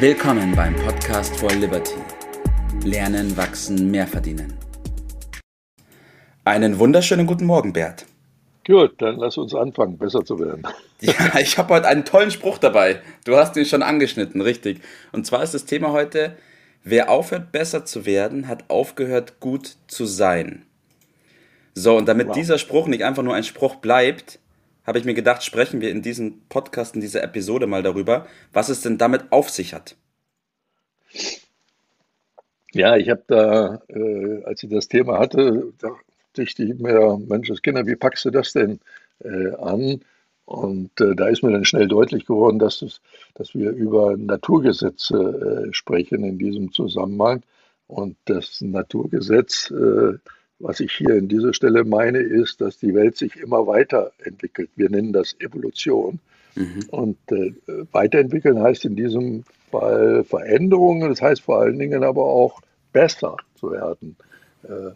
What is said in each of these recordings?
Willkommen beim Podcast for Liberty. Lernen, wachsen, mehr verdienen. Einen wunderschönen guten Morgen, Bert. Gut, dann lass uns anfangen, besser zu werden. Ja, ich habe heute einen tollen Spruch dabei. Du hast ihn schon angeschnitten, richtig. Und zwar ist das Thema heute, wer aufhört besser zu werden, hat aufgehört gut zu sein. So, und damit wow. dieser Spruch nicht einfach nur ein Spruch bleibt, habe ich mir gedacht, sprechen wir in diesem Podcast, in dieser Episode mal darüber, was es denn damit auf sich hat. Ja, ich habe da, äh, als ich das Thema hatte, dachte ich mir, Mensch, Kinder, wie packst du das denn äh, an? Und äh, da ist mir dann schnell deutlich geworden, dass, es, dass wir über Naturgesetze äh, sprechen in diesem Zusammenhang. Und das Naturgesetz äh, was ich hier in dieser Stelle meine, ist, dass die Welt sich immer weiterentwickelt. Wir nennen das Evolution. Mhm. Und äh, weiterentwickeln heißt in diesem Fall Veränderungen, das heißt vor allen Dingen aber auch besser zu werden. Äh,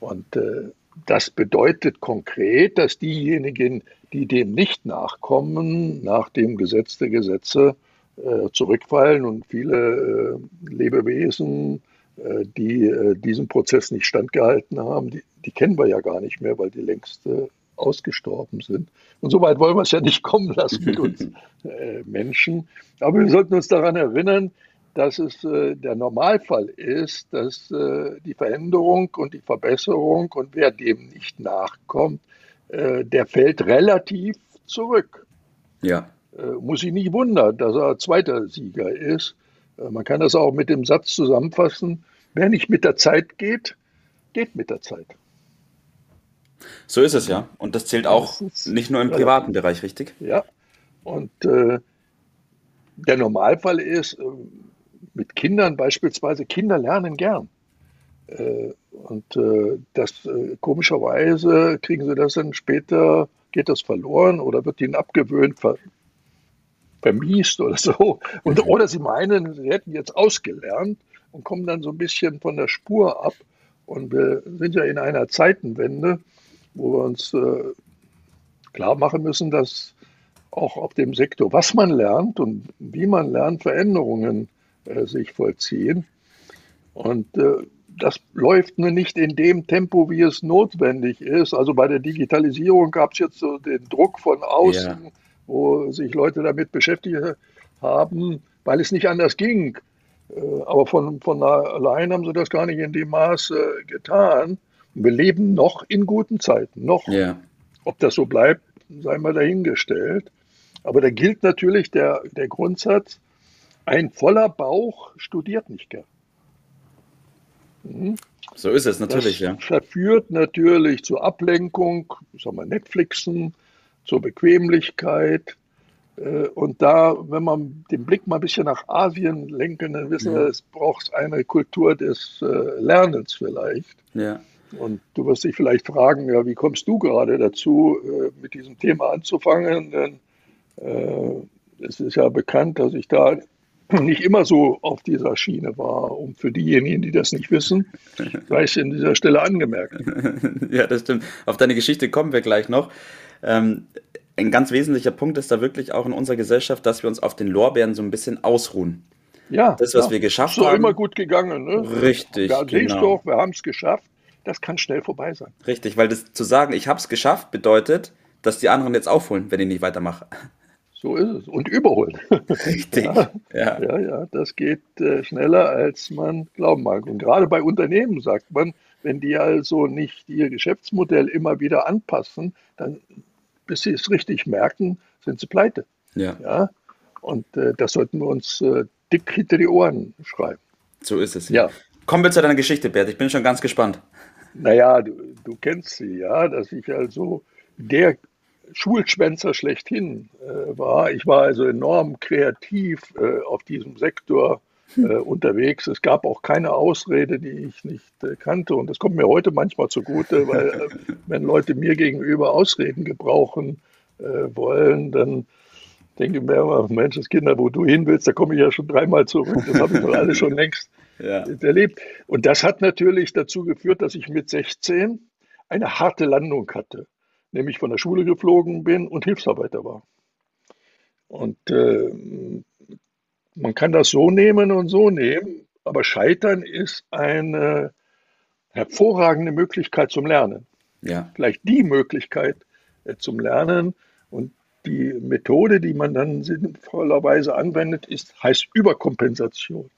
und äh, das bedeutet konkret, dass diejenigen, die dem nicht nachkommen, nach dem Gesetz der Gesetze äh, zurückfallen und viele äh, Lebewesen die äh, diesem Prozess nicht standgehalten haben, die, die, kennen wir ja gar nicht mehr, weil die längst äh, ausgestorben sind. Und so weit wollen wir es ja nicht kommen lassen mit uns Menschen. Aber wir sollten uns daran erinnern, dass es der Normalfall ist, dass die Veränderung und die Verbesserung und wer dem nicht nachkommt, der fällt relativ zurück. Ja. Muss ich nicht wundern, dass er zweiter Sieger ist. Äh, man kann das auch mit dem Satz zusammenfassen, wer nicht mit der Zeit geht, geht mit der Zeit. So ist es ja. Und das zählt auch das nicht nur im privaten ja. Bereich, richtig? Ja. Und äh, der Normalfall ist, äh, mit Kindern beispielsweise, Kinder lernen gern. Äh, und äh, das äh, komischerweise kriegen sie das dann später, geht das verloren oder wird ihnen abgewöhnt, ver vermiest oder so. Und, mhm. oder sie meinen, sie hätten jetzt ausgelernt und kommen dann so ein bisschen von der Spur ab. Und wir sind ja in einer Zeitenwende, wo wir uns äh, klar machen müssen, dass auch auf dem Sektor, was man lernt und wie man lernt, Veränderungen äh, sich vollziehen. Und äh, das läuft nur nicht in dem Tempo, wie es notwendig ist. Also bei der Digitalisierung gab es jetzt so den Druck von außen. Ja wo sich Leute damit beschäftigt haben, weil es nicht anders ging. Äh, aber von, von allein haben sie das gar nicht in dem Maße getan. Wir leben noch in guten Zeiten, noch. Ja. Ob das so bleibt, sei mal dahingestellt. Aber da gilt natürlich der, der Grundsatz, ein voller Bauch studiert nicht gern. Mhm. So ist es natürlich, das ja. Verführt natürlich zur Ablenkung, sagen wir Netflixen, zur Bequemlichkeit. Äh, und da, wenn man den Blick mal ein bisschen nach Asien lenken, dann wissen ja. wir, es braucht eine Kultur des äh, Lernens vielleicht. Ja. Und du wirst dich vielleicht fragen, ja, wie kommst du gerade dazu, äh, mit diesem Thema anzufangen? Denn äh, es ist ja bekannt, dass ich da nicht immer so auf dieser Schiene war. Und für diejenigen, die das nicht wissen, sei es in dieser Stelle angemerkt. ja, das stimmt. Auf deine Geschichte kommen wir gleich noch. Ähm, ein ganz wesentlicher Punkt ist da wirklich auch in unserer Gesellschaft, dass wir uns auf den Lorbeeren so ein bisschen ausruhen. Ja, das, was ja. wir geschafft haben. Ist doch immer gut gegangen. Ne? Richtig. Da genau. siehst du auch, wir haben es geschafft. Das kann schnell vorbei sein. Richtig, weil das zu sagen, ich habe es geschafft, bedeutet, dass die anderen jetzt aufholen, wenn ich nicht weitermache. So ist es. Und überholen. Richtig. Ja, ja, ja, ja das geht äh, schneller, als man glauben mag. Und gerade bei Unternehmen sagt man, wenn die also nicht ihr Geschäftsmodell immer wieder anpassen, dann bis sie es richtig merken, sind sie pleite. Ja. ja? Und äh, das sollten wir uns äh, dick hinter die Ohren schreiben. So ist es. Ja. Kommen wir zu deiner Geschichte, Bert. Ich bin schon ganz gespannt. Naja, du, du kennst sie, ja, dass ich also der Schulschwänzer schlechthin äh, war. Ich war also enorm kreativ äh, auf diesem Sektor äh, unterwegs. Es gab auch keine Ausrede, die ich nicht äh, kannte. Und das kommt mir heute manchmal zugute, weil äh, wenn Leute mir gegenüber Ausreden gebrauchen äh, wollen, dann denke ich mir immer, Mensch, das Kinder, wo du hin willst, da komme ich ja schon dreimal zurück. Das habe ich doch alle schon längst ja. erlebt. Und das hat natürlich dazu geführt, dass ich mit 16 eine harte Landung hatte, nämlich von der Schule geflogen bin und Hilfsarbeiter war. Und äh, man kann das so nehmen und so nehmen, aber Scheitern ist eine hervorragende Möglichkeit zum Lernen. Ja. Vielleicht die Möglichkeit äh, zum Lernen. Und die Methode, die man dann sinnvollerweise anwendet, ist, heißt Überkompensation.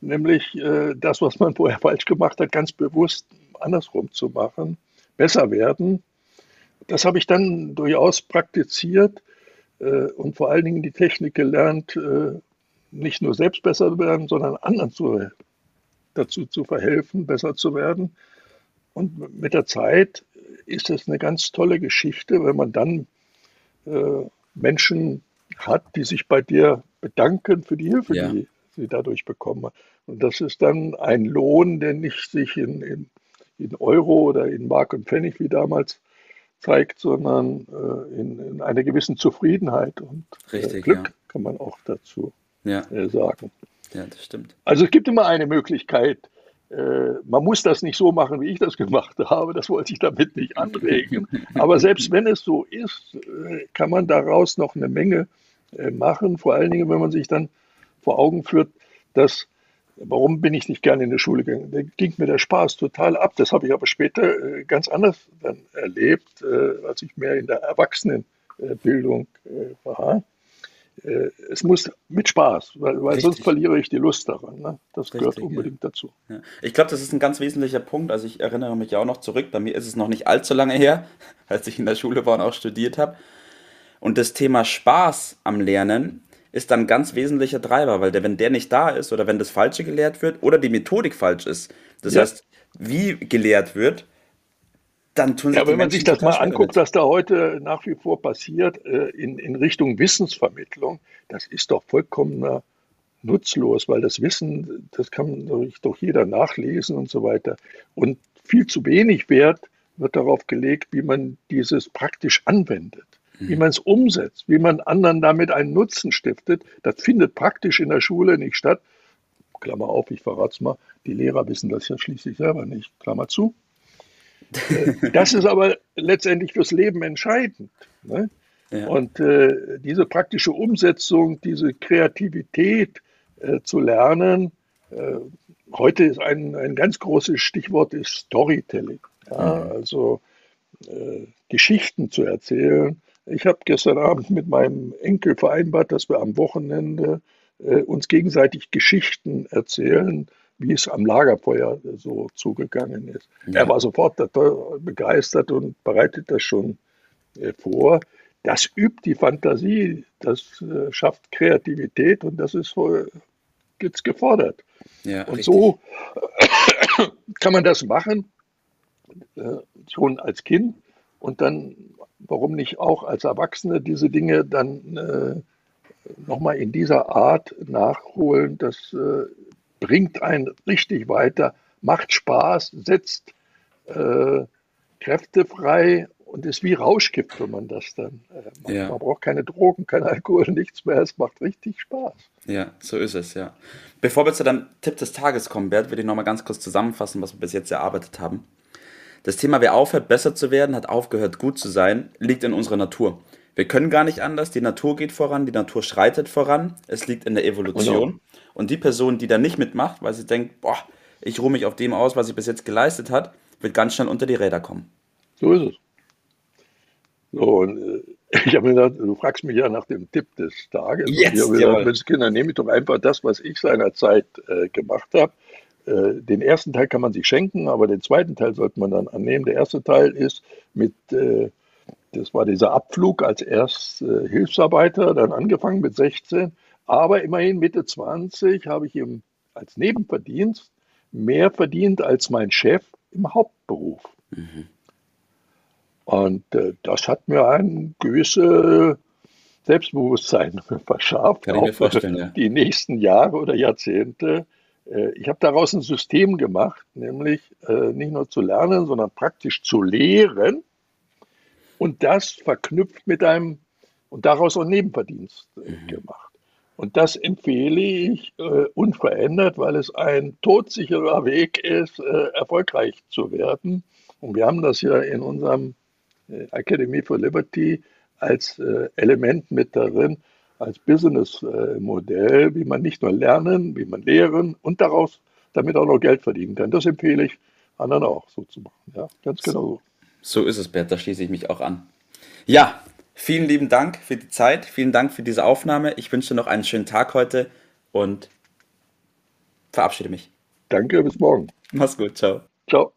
Nämlich äh, das, was man vorher falsch gemacht hat, ganz bewusst andersrum zu machen, besser werden. Das habe ich dann durchaus praktiziert äh, und vor allen Dingen die Technik gelernt, äh, nicht nur selbst besser zu werden, sondern anderen zu, dazu zu verhelfen, besser zu werden. Und mit der Zeit ist es eine ganz tolle Geschichte, wenn man dann äh, Menschen hat, die sich bei dir bedanken für die Hilfe, ja. die sie dadurch bekommen. Und das ist dann ein Lohn, der nicht sich in, in, in Euro oder in Mark und Pfennig wie damals zeigt, sondern äh, in, in, einer gewissen Zufriedenheit und äh, Richtig, Glück ja. kann man auch dazu ja. äh, sagen. Ja, das stimmt. Also es gibt immer eine Möglichkeit. Äh, man muss das nicht so machen, wie ich das gemacht habe. Das wollte ich damit nicht anregen. Aber selbst wenn es so ist, äh, kann man daraus noch eine Menge äh, machen. Vor allen Dingen, wenn man sich dann vor Augen führt, dass Warum bin ich nicht gerne in die Schule gegangen? Da ging mir der Spaß total ab. Das habe ich aber später ganz anders dann erlebt, als ich mehr in der Erwachsenenbildung war. Äh, es muss mit Spaß, weil, weil sonst verliere ich die Lust daran. Ne? Das Richtig, gehört unbedingt ja. dazu. Ja. Ich glaube, das ist ein ganz wesentlicher Punkt. Also ich erinnere mich auch noch zurück, bei mir ist es noch nicht allzu lange her, als ich in der Schule war und auch studiert habe. Und das Thema Spaß am Lernen ist dann ein ganz wesentlicher Treiber, weil der, wenn der nicht da ist oder wenn das Falsche gelehrt wird oder die Methodik falsch ist, das ja. heißt, wie gelehrt wird, dann tun sich Ja, wenn man sich das mal anguckt, was da heute nach wie vor passiert äh, in, in Richtung Wissensvermittlung, das ist doch vollkommen nutzlos, weil das Wissen, das kann doch jeder nachlesen und so weiter. Und viel zu wenig Wert wird darauf gelegt, wie man dieses praktisch anwendet, mhm. wie man es umsetzt, wie man anderen damit einen Nutzen stiftet. Das findet praktisch in der Schule nicht statt. Klammer auf, ich verrate es mal, die Lehrer wissen das ja schließlich selber nicht, Klammer zu. Das ist aber letztendlich fürs Leben entscheidend. Ne? Ja. Und äh, diese praktische Umsetzung, diese Kreativität äh, zu lernen, äh, heute ist ein, ein ganz großes Stichwort ist Storytelling. Ja? Mhm. Also äh, Geschichten zu erzählen. Ich habe gestern Abend mit meinem Enkel vereinbart, dass wir am Wochenende äh, uns gegenseitig Geschichten erzählen wie es am Lagerfeuer so zugegangen ist. Ja. Er war sofort begeistert und bereitet das schon äh, vor. Das übt die Fantasie, das äh, schafft Kreativität und das ist jetzt gefordert. Ja, und richtig. so kann man das machen, äh, schon als Kind und dann, warum nicht auch als Erwachsene, diese Dinge dann äh, nochmal in dieser Art nachholen, dass äh, bringt einen richtig weiter, macht Spaß, setzt äh, Kräfte frei und ist wie Rauschgift, wenn man das dann äh, macht. Ja. Man braucht keine Drogen, kein Alkohol, nichts mehr. Es macht richtig Spaß. Ja, so ist es, ja. Bevor wir zu deinem Tipp des Tages kommen, Bert, würde ich nochmal ganz kurz zusammenfassen, was wir bis jetzt erarbeitet haben. Das Thema, wer aufhört, besser zu werden, hat aufgehört, gut zu sein, liegt in unserer Natur. Wir können gar nicht anders. Die Natur geht voran, die Natur schreitet voran. Es liegt in der Evolution. Genau. Und die Person, die da nicht mitmacht, weil sie denkt, boah, ich ruhe mich auf dem aus, was sie bis jetzt geleistet hat, wird ganz schnell unter die Räder kommen. So ist es. So, und äh, ich habe mir gedacht, du fragst mich ja nach dem Tipp des Tages. Jetzt, ich habe gedacht, Mensch, Kinder, nehme ich doch einfach das, was ich seinerzeit äh, gemacht habe. Äh, den ersten Teil kann man sich schenken, aber den zweiten Teil sollte man dann annehmen. Der erste Teil ist mit äh, das war dieser Abflug als erst äh, Hilfsarbeiter, dann angefangen mit 16. Aber immerhin Mitte 20 habe ich im, als Nebenverdienst mehr verdient als mein Chef im Hauptberuf. Mhm. Und äh, das hat mir ein gewisses Selbstbewusstsein verschafft. Kann mir vorstellen, ja. Die nächsten Jahre oder Jahrzehnte. Äh, ich habe daraus ein System gemacht, nämlich äh, nicht nur zu lernen, sondern praktisch zu lehren und das verknüpft mit einem und daraus auch Nebenverdienst äh, mhm. gemacht. Und das empfehle ich äh, unverändert, weil es ein todsicherer Weg ist, äh, erfolgreich zu werden. Und wir haben das ja in unserem äh, Academy for Liberty als äh, Element mit darin. als Businessmodell, wie man nicht nur lernen, wie man lehren und daraus damit auch noch Geld verdienen kann. Das empfehle ich anderen auch so zu machen. Ja, ganz genau so. So ist es, Bert, da schließe ich mich auch an. Ja, vielen lieben Dank für die Zeit, vielen Dank für diese Aufnahme. Ich wünsche dir noch einen schönen Tag heute und verabschiede mich. Danke, bis morgen. Mach's gut, ciao. Ciao.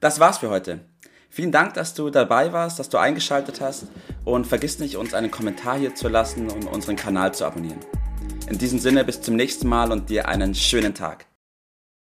Das war's für heute. Vielen Dank, dass du dabei warst, dass du eingeschaltet hast und vergiss nicht, uns einen Kommentar hier zu lassen und unseren Kanal zu abonnieren. In diesem Sinne, bis zum nächsten Mal und dir einen schönen Tag.